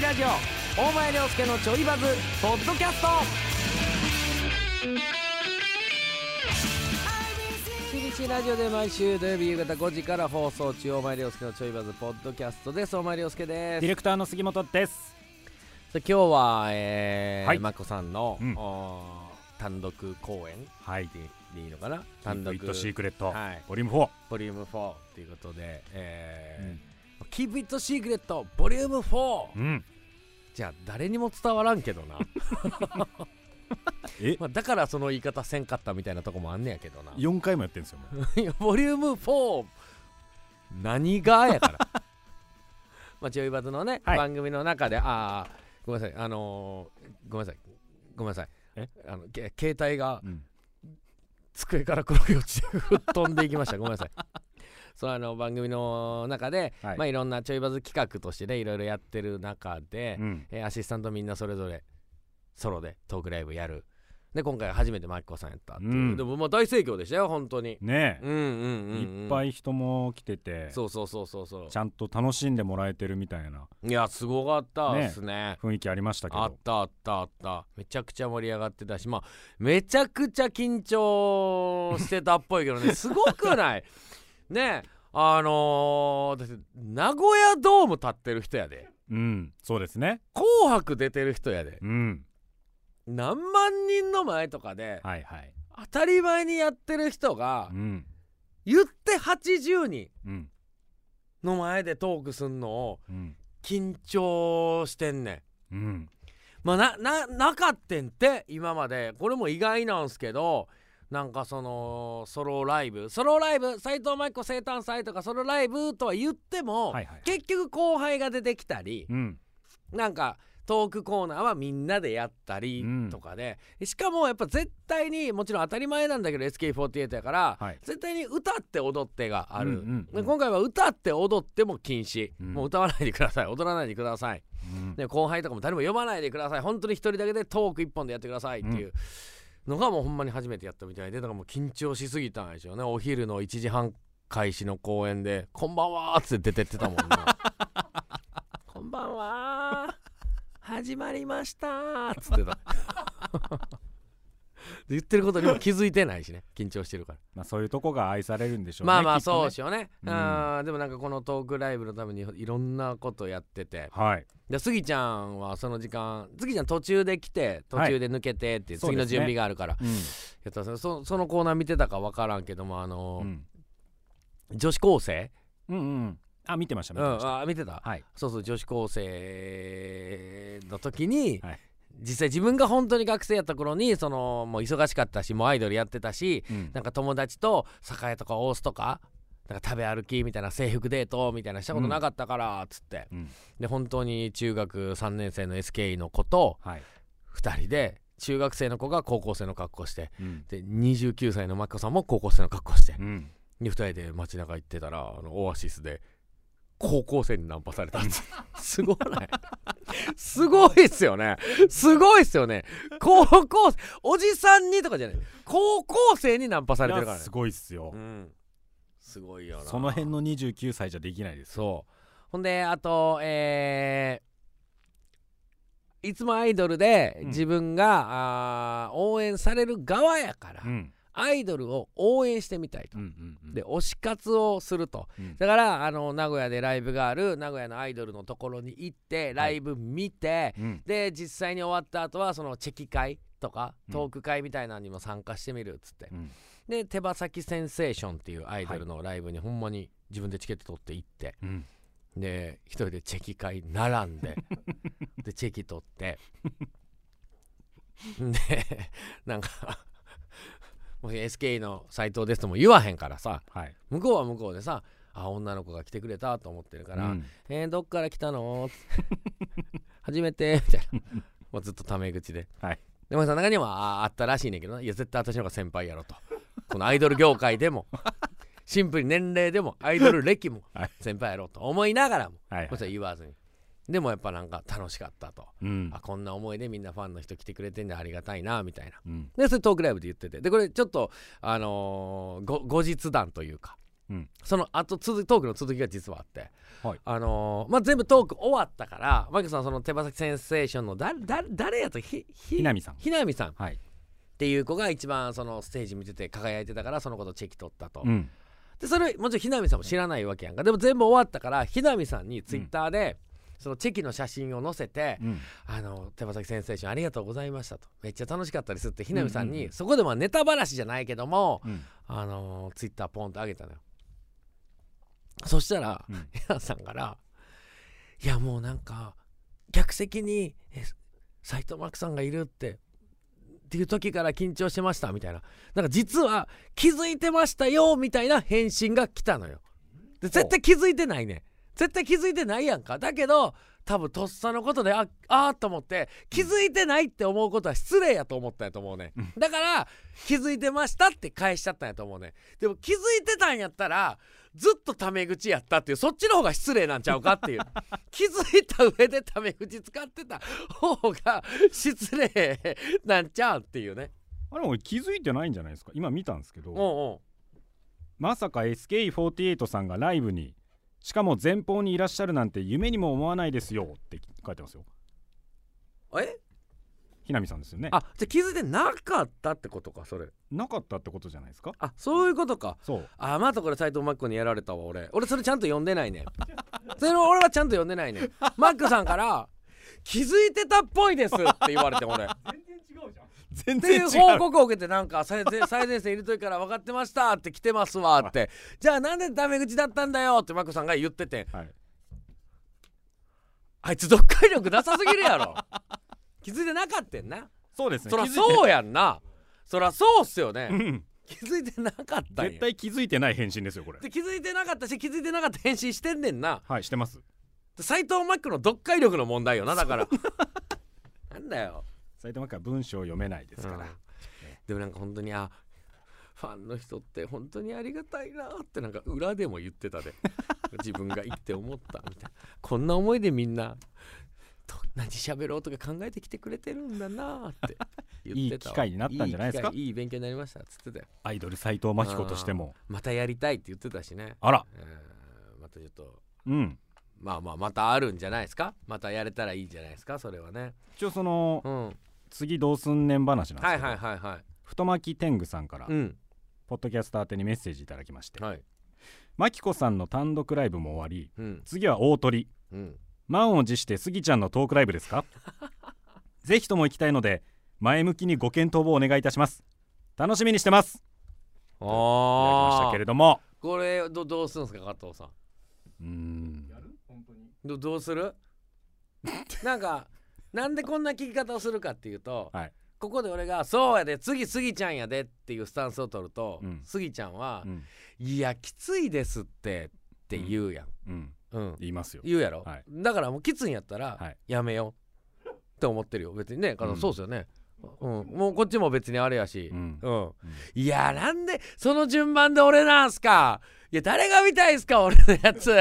ラジオ。大前涼介のちょいバズ。ポッドキャスト。ラジオで毎週土曜日夕方5時から放送中大前涼介のちょいバズポッドキャストです。大前涼介ですディレクターの杉本です。で今日は、えーはい。まこさんの、うん。単独公演。はい。ででいいのかな？単独単独イットシークレット、はい。ボリューム4、ボリューム4ということで、えうんー、Keep It Secret ボリューム4、うん、じゃあ誰にも伝わらんけどな。え？まあだからその言い方せんかったみたいなとこもあんねやけどな。4回もやってるんですよもう。いやボリューム4何がやから。まあちょいバズのね、はい。番組の中でああごめんなさい。あのーごめんなさい。ごめんなさい。え？あのけ携帯がうん。机から転げ落ちて吹っ飛んでいきました。ごめんなさいそうあの番組の中で、はい。いまあ、いろんなちょいバズ企画としてねいろいろやってる中で、うん。えーアシスタントみんなそれぞれソロでトークライブやる。で今回初めてマキコさんやったっていう、うん。でもまあ大盛況でしたよ本当に。ねうんうんうん、うん、いっぱい人も来てて。そうそうそうそうそう。ちゃんと楽しんでもらえてるみたいな。いやすごかったですね。雰囲気ありましたけど。あったあったあった。めちゃくちゃ盛り上がってたしまあめちゃくちゃ緊張してたっぽいけどね。すごくない？ねあのー、名古屋ドーム立ってる人やで。うんそうですね。紅白出てる人やで。うん。何万人の前とかではいはい。当たり前にやってる人がうん。言って80人うん。の前でトークすんのをうん。緊張してんねん。うん。まあなななかってんって今まで。これも意外なんすけどなんかそのソロライブソロライブ斎藤真希子生誕祭とかソロライブとは言っても、はいはい結局後輩が出てきたりうん。なんかトークコーナーはみんなでやったりうん。とかで、しかもやっぱ絶対にもちろん当たり前なんだけど SK48 やから、はい。絶対に歌って踊ってがある、うんうん今回は歌って踊っても禁止、うん。もう歌わないでください。踊らないでください。うん。で後輩とかも誰も呼ばないでください。本当に一人だけでトーク一本でやってくださいっていうのがもうほんまに初めてやったみたいでだからもう緊張しすぎたんでしょうね。お昼の1時半開始の公演で「こんばんは」っつって出てってたもんな「こんばんは始まりました」っつってた。で言ってることにも気づいてないしね。緊張してるから。まあそういうとこが愛されるんでしょうねまあまあそうしようね。うん。あーでもなんかこのトークライブのためにいろんなことやってて。はい。でスギちゃんはその時間スギちゃん途中で来て途中で抜けてっていうそうですね。次の準備があるから。うん。やったそそのコーナー見てたか分からんけどもあのーうん。女子高生？うんうんあ見てましたう見てました。んあ見てた？はい。そうそう女子高生の時に、はい実際自分が本当に学生やった頃にそのもう忙しかったしもうアイドルやってたしうん。なんか友達と酒屋とか大須とかなんか食べ歩きみたいな制服デートみたいなしたことなかったからっつって、うん。で本当に中学3年生の SK の子とはい。2人で中学生の子が高校生の格好してうん。で29歳のマキコさんも高校生の格好して。うん。で2人で街中行ってたらあのオアシスで高校生にナンパされた。んですすごない？すごいっすよね。すごいっすよね。高校生おじさんにとかじゃない。高校生にナンパされてるからね。すごいっすよ。うん。すごいよな。その辺の29歳じゃできないです。そう。ほんであとえーいつもアイドルでうん。自分が、あー応援される側やから、うんアイドルを応援してみたいと。うんうんうん。で推し活をすると。うん。だからあの名古屋でライブがある名古屋のアイドルのところに行ってライブ見て、うん。で実際に終わった後はそのチェキ会とかうん。トーク会みたいなのにも参加してみるっつって、うん。で手羽先センセーションっていうアイドルのライブにほんまに自分でチケット取って行ってうん。で一人でチェキ会並んででチェキ取って。でなんかもう SK の斎藤ですとも言わへんからさ。はい。向こうは向こうでさあ女の子が来てくれたと思ってるから「うん。えーどっから来たの? 」初めて」みたいな。もうずっとタメ口で。はい。でもその中にはああったらしいねんけどな。いや絶対私の方が先輩やろと。このアイドル業界でも。シンプルに年齢でもアイドル歴もはい。先輩やろと思いながらも。はい。もちろん言わずにでもやっぱなんか楽しかったと。うん。あこんな思いでみんなファンの人来てくれてんでありがたいなみたいな。うん。でそれトークライブで言ってて。でこれちょっとあのーご後日談というか。うん。その後続きトークの続きが実はあって、はい。あのーまあ、全部トーク終わったからマイケルさんその手羽先センセーションの誰やとひひひなみさん。ひなみさん。っはい。ていう子が一番そのステージ見てて輝いてたからその子とチェキ取ったと、うん。でそれもちろんひなみさんも知らないわけやんか。でも全部終わったからひなみさんにツイッターで、そのチェキの写真を載せて、うん。あの手羽先センセーションありがとうございましたと。めっちゃ楽しかったですって。ひなみさんに、うん。うんうんそこでまあネタばらしじゃないけども、うん。あのツイッターポンと上げたのよ。そしたら、うん。ひなさんから「いやもうなんか客席にえ斎藤真希さんがいるってっていう時から緊張してました」みたいな。なんか実は気づいてましたよみたいな返信が来たのよ。で絶対気づいてないね絶対気づいてないやんか。だけど多分とっさのことでああーと思って気づいてないって思うことは失礼やと思ったんやと思うね。うん。だから気づいてましたって返しちゃったんやと思うね。でも気づいてたんやったらずっとタメ口やったっていうそっちの方が失礼なんちゃうかっていう。気づいた上でタメ口使ってた方が失礼なんちゃうっていうね。あれ俺気づいてないんじゃないですか？今見たんですけど。おうおまさか SK48 さんがライブにしかも前方にいらっしゃるなんて夢にも思わないですよって書いてますよ。うえ？ひなみさんですよね。あじゃあ気づいてなかったってことかそれ。なかったってことじゃないですか？あそういうことか。そう。あまたこれ斎藤マックにやられたわ俺。俺それちゃんと読んでないね。それ俺はちゃんと読んでないね。マックさんから「気づいてたっぽいです」って言われて俺全っていう報告を受けてなんか最前 最前線いる時から分かってましたって来てますわって。じゃあなんでダメ口だったんだよってマックさんが言っててはい。あいつ読解力なさすぎるやろ。気づいてなかったんな。そうですね。そそうやんな。そらそうっすよね。うん。気づいてなかったんや。絶対気づいてない返信ですよこれ。で気づいてなかったし気づいてなかった返信してんねんな。はいしてます。斎藤マックの読解力の問題よなだから。なんだよ埼玉県は文章読めないですから、うん。でもなんか本当にあファンの人って本当にありがたいなってなんか裏でも言ってたで。自分が言って思ったみたいな。こんな思いでみんなと何喋ろうとか考えてきてくれてるんだなって言ってたわ。いい機会になったんじゃないですか？いい勉強になりましたっつってたよ。アイドル斎藤真希子としても。またやりたいって言ってたしね、あら。えーまたちょっとうん。まあまあまたあるんじゃないですか？またやれたらいいんじゃないですかそれはね。一応そのうん次どうすんねん話なんですはいけど、はいはいはい太巻き天狗さんから、うん。ポッドキャスター宛てにメッセージいただきましてはい。真希子さんの単独ライブも終わりうん。次は大鳥。うん。満を持してスギちゃんのトークライブですか？ぜひとも行きたいので前向きにご検討をお願いいたします。楽しみにしてます。いただきましたあけれども。これどどうするんですか加藤さん。うーん。どどうする？なんかなんでこんな聞き方をするかっていうと、はい。ここで俺が「そうやで次スギちゃんやで」っていうスタンスを取ると、うん。スギちゃんはうん「いやきついですって」って言うやん、うん。うん。言いますよ。言うやろ、はい。だからもうきついんやったら、はい。やめようって思ってるよ。別にねそうですよね、うん、もうこっちも別にあれやし、うん。うん、いやなんでその順番で俺なんすか？いや誰が見たいんすか俺のやつ。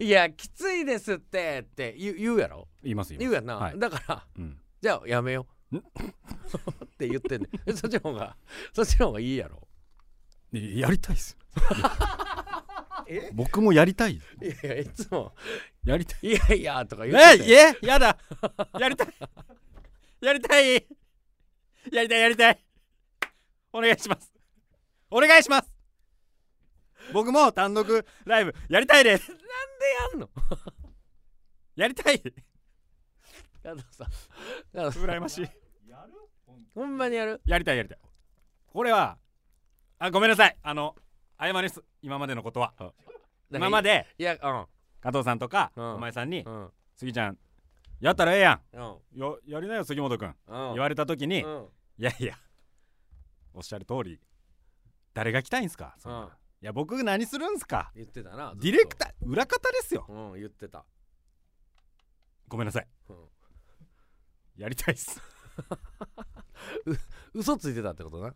いやきついですってって言う言うやろ？言いますよ言うやんな、はい。だからうん。じゃあやめよう。って言ってんねん。そっちの方がそっちの方がいいやろ。いやりたいっす。え？僕もやりたい。いやいやいつも。やりたい。いやいやとか言ってえ？やだ。やりたい。やりたいやりたいやりたい。お願いします。お願いします。僕も単独ライブやりたいです。でやんの？やりたい。加藤さん。加藤さん。羨ましい。ほんまにやる？やりたいやりたい。これはあごめんなさい。あの謝ります。今までのことは。今まででいやうん。加藤さんとか、うん。お前さんにうん「スギちゃんやったらええやうん。んよやりなよ杉本君」うん。言われた時に、いうん。やいやおっしゃる通り誰が来たいんすか？うん。いや僕何するんすか？言ってたなディレクター裏方ですよ。うん言ってた。ごめんなさい。うん。やりたいっす。嘘ついてたってことな？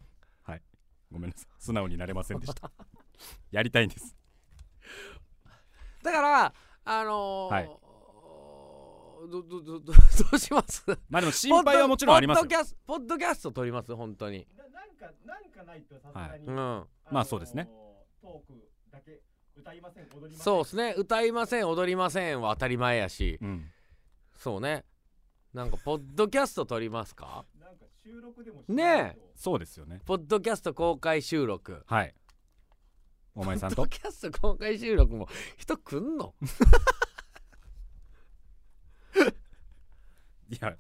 ごめんなさい。素直になれませんでした。やりたいんです。だからあのーはいどどどど どうします？まあでも心配はもちろんありますよ。ポッドキャスポッドキャスト撮ります本当に。ななんかなんかないとさすがに、はい。うん。まあそうですね。トークだけ歌いません踊りません。そうですね。歌いません踊りませんは当たり前やし。うん。そうね。なんかポッドキャスト撮りますか？なんか収録でもねえ。そうですよね。ポッドキャスト公開収録。はい。お前さんポッドとキャスト公開収録も人来んの？いや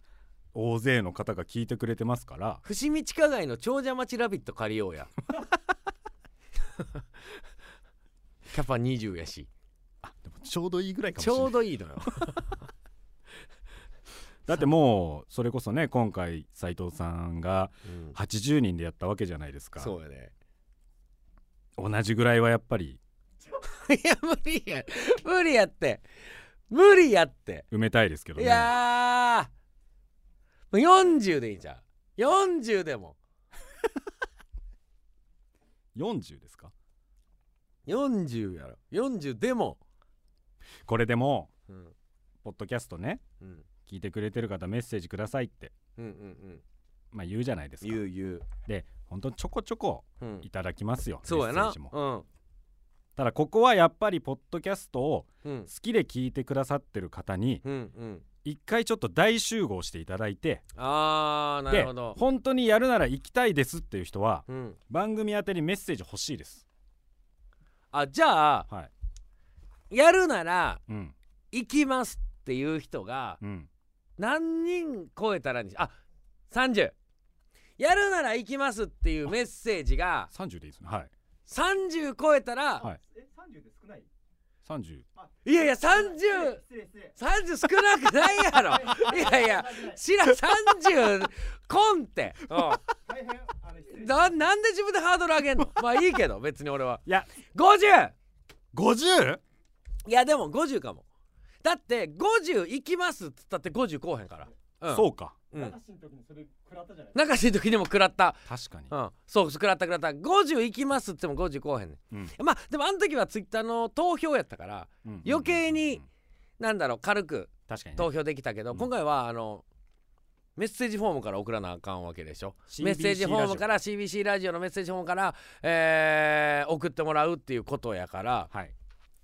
大勢の方が聞いてくれてますから。伏見地下街の長者町ラビット借りようや。キャパ20やし。あでもちょうどいいぐらいかもしちれないょうどいいのよ。だってもうそれこそね今回斉藤さんがうん。80人でやったわけじゃないですか。そうやね。同じぐらいはやっぱり。いや無理や。無理やって。無理やって。埋めたいですけどいねやー。もう40でいいじゃん。40でも。40ですか？40やろ。40でも。これでもうん。ポッドキャストねうん。聞いてくれてる方メッセージくださいって。うんうんまあ言うじゃないですか。言う言う。で本当にちょこちょこうん。いただきますよそうやな。うん。ただここはやっぱりポッドキャストをうん。好きで聞いてくださってる方にうんうん一回ちょっと大集合していただいてあーなるでほど。本当にやるなら行きたいですっていう人はうん。番組宛てにメッセージ欲しいです。あじゃあはい。やるならうん。行きますっていう人がうん。何人超えたらにあ30やるなら行きますっていうメッセージが30でいいですね。はい。30超えたら、はい。え、三十で少ない？30い、やいや3030失礼失礼。少なくないやろ。いやいや知らん。30コンって、うななんで自分でハードル上げんの？まあいいけど別に俺は。いや。50! 50? いやでも50かも。だって50行きますっつったって50こうへんから。うん。そうか。うんない。中しい時にも食らった。確かに。うん。そう食らった食らった。50行きますっても50こうへんねうん。んまあでもあの時はツイッターの投票やったからうん余計にうんなんだろう軽く確かにね。投票できたけど、うん。今回はあのメッセージフォームから送らなあかんわけでしょ。CBC メッセージフォームから CBC ラジオのメッセージフォームから、えー送ってもらうっていうことやから、はい。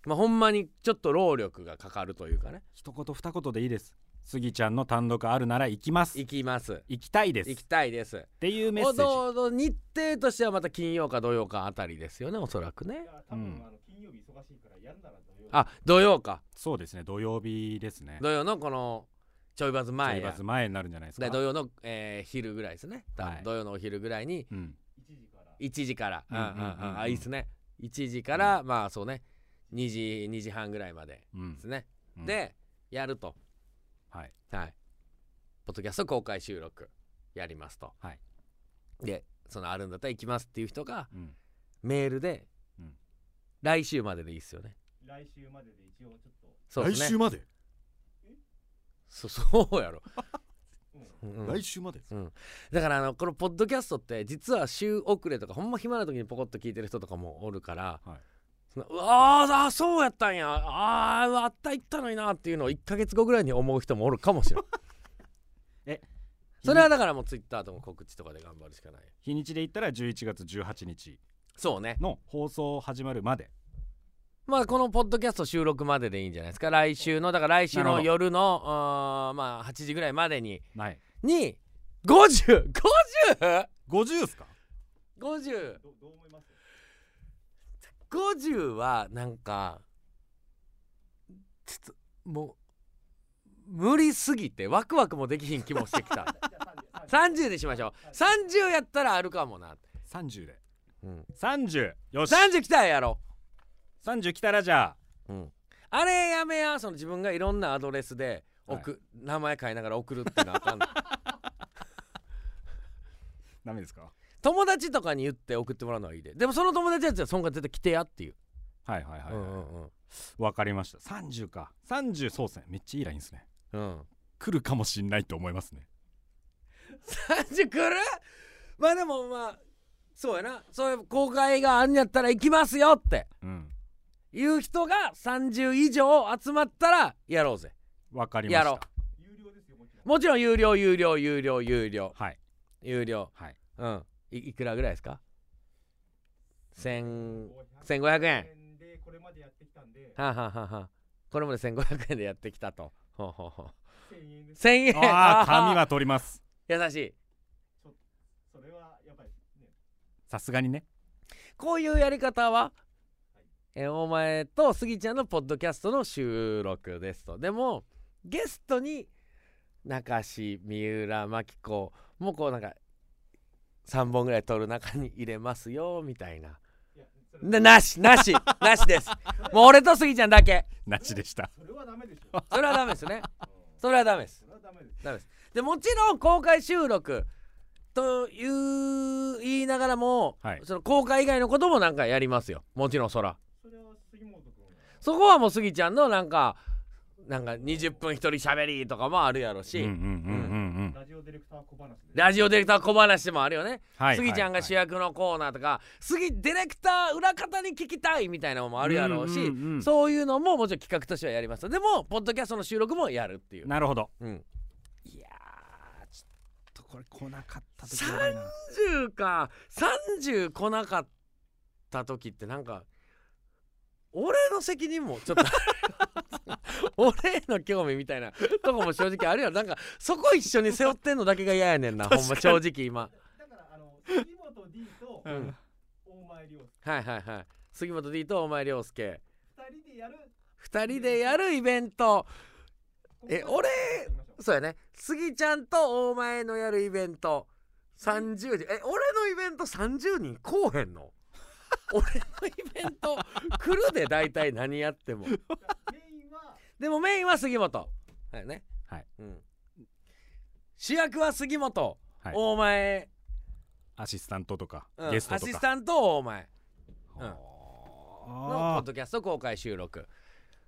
まあ、ほんまにちょっと労力がかかるというかね。一言二言でいいですスギちゃんの単独あるなら行きます。行きます。行きたいです。っ行きたいです。ていうメッセおージ。どおど日程としてはまた金曜か土曜かあたりですよねおそらくね。あの金曜日忙しいからやるなら土曜日。あ土曜か。そうですね土曜日ですね。土曜のこのちょいバズ前。ちょいやバズ前になるんじゃないですか。で土曜の、えー昼ぐらいですね。はい。土曜のお昼ぐらいに。うん。一時から。1時から。うんうんうんうん。あいいっすね。1時から、まあそうね。2時2時半ぐらいまでうんですね、うん。でやるとはい。はい。ポッドキャスト公開収録やりますと。はい。でそのあるんだったら行きますっていう人がうん。メールで、うん。来週まででいいっすよね。来週までで一応ちょっと。そうですね。まで？そ そうやろ、うん。うん。来週まで？だからあのこのポッドキャストって実は週遅れとかほんま暇な時にポコッと聞いてる人とかもおるから、はいそのうわーあそうやったんや。あーあった行ったのになっていうのを1ヶ月後ぐらいに思う人もおるかもしれない えそれはだからもうツイッターとか告知とかで頑張るしかない。日にちで言ったら11月18日。そうね。の放送始まるまで。まあこのポッドキャスト収録まででいいんじゃないですか。来週のだから来週の夜のまあ8時ぐらいまでに。ない。に 50!50!50! 50っすか？どどう思います？50はなんかちょっともう無理すぎてワクワクもできひん気もしてきた じゃあ三十。30でしましょう。30やったらあるかもな、30で。うん、30よし。30来たらやろ30来たらじゃあ。う、うん、あれやめやその自分がいろんなアドレスで送、名前書いながら送るっていうのはあかんの。ダメですか？友達とかに言って送ってもらうのはいいで。でもその友達やつはそんが絶対来てやっていう、はいはいはい、うんはい。うんうんわかりました。30か。30そうっすねめっちゃいいラインですね。うん。来るかもしんないと思いますね。30来る？まあでもまあそうやな。そういう公開があんやったら行きますよって。うん。いう人が30以上集まったらやろうぜ。わかりました。やろ有料ですよもちろん。もちろん有料有料有料有料。はい。有料。はい。うんいいくらぐらいですか？千1500 1500円。でこれまでやってきたんで。はあ、はあはあはあ、これまで1500円でやってきたと。ほうほうほう。1000円です。1000円。ああー紙は取ります。優しい。それはやっぱりね。さすがにね。こういうやり方は、えーお前とスギちゃんのポッドキャストの収録ですと。でもゲストに中志三浦真紀子もこうなんか3本ぐらい撮る中に入れますよみたいな。ななしなしなしです。もう俺とスギちゃんだけ。なしでした。それはダメでしょ。それはダメですね。うん。それはダメです。ダメです。でもちろん公開収録という言いながらも、はい。その公開以外のこともなんかやりますよ。もちろんそら。それは杉本君そこはもうスギちゃんのなんかなんか20分一人喋りとかもあるやろし、うんうんうんうんディレクター小話でラジオディレクター小話もあるよね、はい。スギちゃんが主役のコーナーとか、スギディレクター裏方に聞きたいみたいなのもあるやろうし、うんうんうんそういうのももちろん企画としてはやります。でもポッドキャストの収録もやるっていう、なるほど。うん、いやーちょっとこれ来なかった時やな。30か30来なかった時ってなんか俺の責任もちょっと 俺への興味みたいなとこも正直あるやろ。なんかそこ一緒に背負ってんのだけが嫌やねんなほんま正直今。だからあの杉本 D とうん。大前涼介。はいはいはい。杉本 D と大前涼介。二人でやる。2人でやるイベント。えここ俺そうやね。杉ちゃんと大前のやるイベント。30人。え俺のイベント30人来おへんの？俺のイベント来るで大体何やってもでもメインは杉本。はいね。はい、うん、主役は杉本、はい。大前、アシスタントとかうん。ゲストとか。アシスタント大前。うん。のポッあドキャスト公開収録。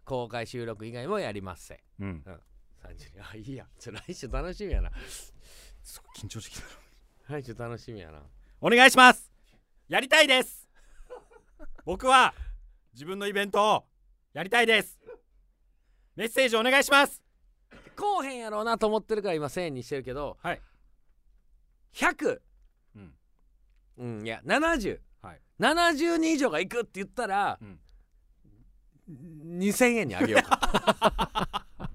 公開収録以外もやりません。ーうん。30人。あいいや。ちょ来週楽しみやな。すごい緊張してきた。来週楽しみやな。お願いします。やりたいです。僕は自分のイベントをやりたいですメッセージお願いします。こうへんやろうなと思ってるから今1000円にしてるけどはい。100うん。うんいや7070はい。人以上が行くって言ったら、うん。2000円にあげようか。あ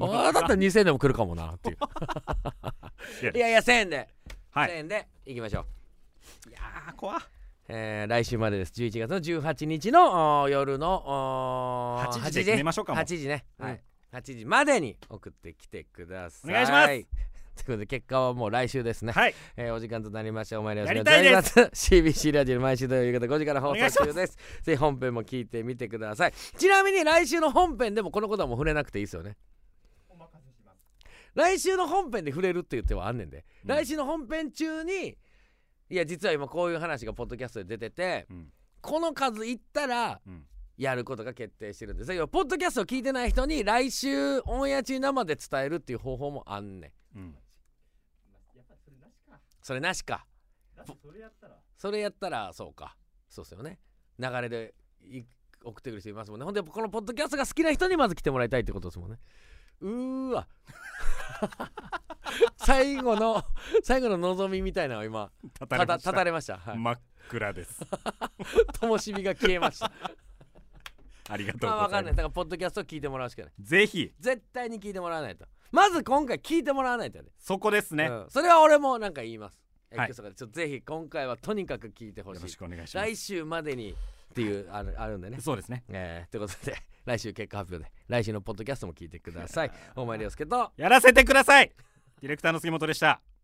あだったら2000円でも来るかもなっていう。いや。いや1000円で、1000はい。円で行きましょう。いやー怖っえー来週までです。11月の18日の夜のおー8時で決めましょうかも8時ね、はい。うん8時までに送ってきてください。お願いします。ということで結果はもう来週ですね、はい。えーお時間となりました。お前らやりたいです。す CBC ラジオ毎週土曜夕方5時から放送中です。ぜひ本編も聞いてみてください。ちなみに来週の本編でもこのことはもう触れなくていいですよね。お任せします。来週の本編で触れるって言ってはあんねんで、うん。来週の本編中にいや実は今こういう話がポッドキャストで出ててうん。この数いったらうん。やることが決定してるんです。要はポッドキャストを聞いてない人に来週オンエア中に生で伝えるっていう方法もあんねん。うん。やっぱりそれなしか。それなしか。だってそれやったら。それやったらそうか。そうっすよね。流れでい送ってくる人いますもんね。ほんでこのポッドキャストが好きな人にまず来てもらいたいってことですもんね。うーわ 最後の最後の望みみたいなのを今立たたたたれました。たれました、はい、真っ暗です。灯火が消えました。ありがとうございます。かんない。だからポッドキャストを聞いてもらうしかない。ぜひ。絶対に聞いてもらわないと。まず今回聞いてもらわないとねそこですね。ようん、それは俺もなんか言います。はい。ちょっとぜひ今回はとにかく聞いてほしい。ろしくお願いします。来週までにっていうあるあるんでね。そうですね。えー、ということで来週結果発表で来週のポッドキャストも聞いてください。大前涼介とやらせてくださいディレクターの杉本でした。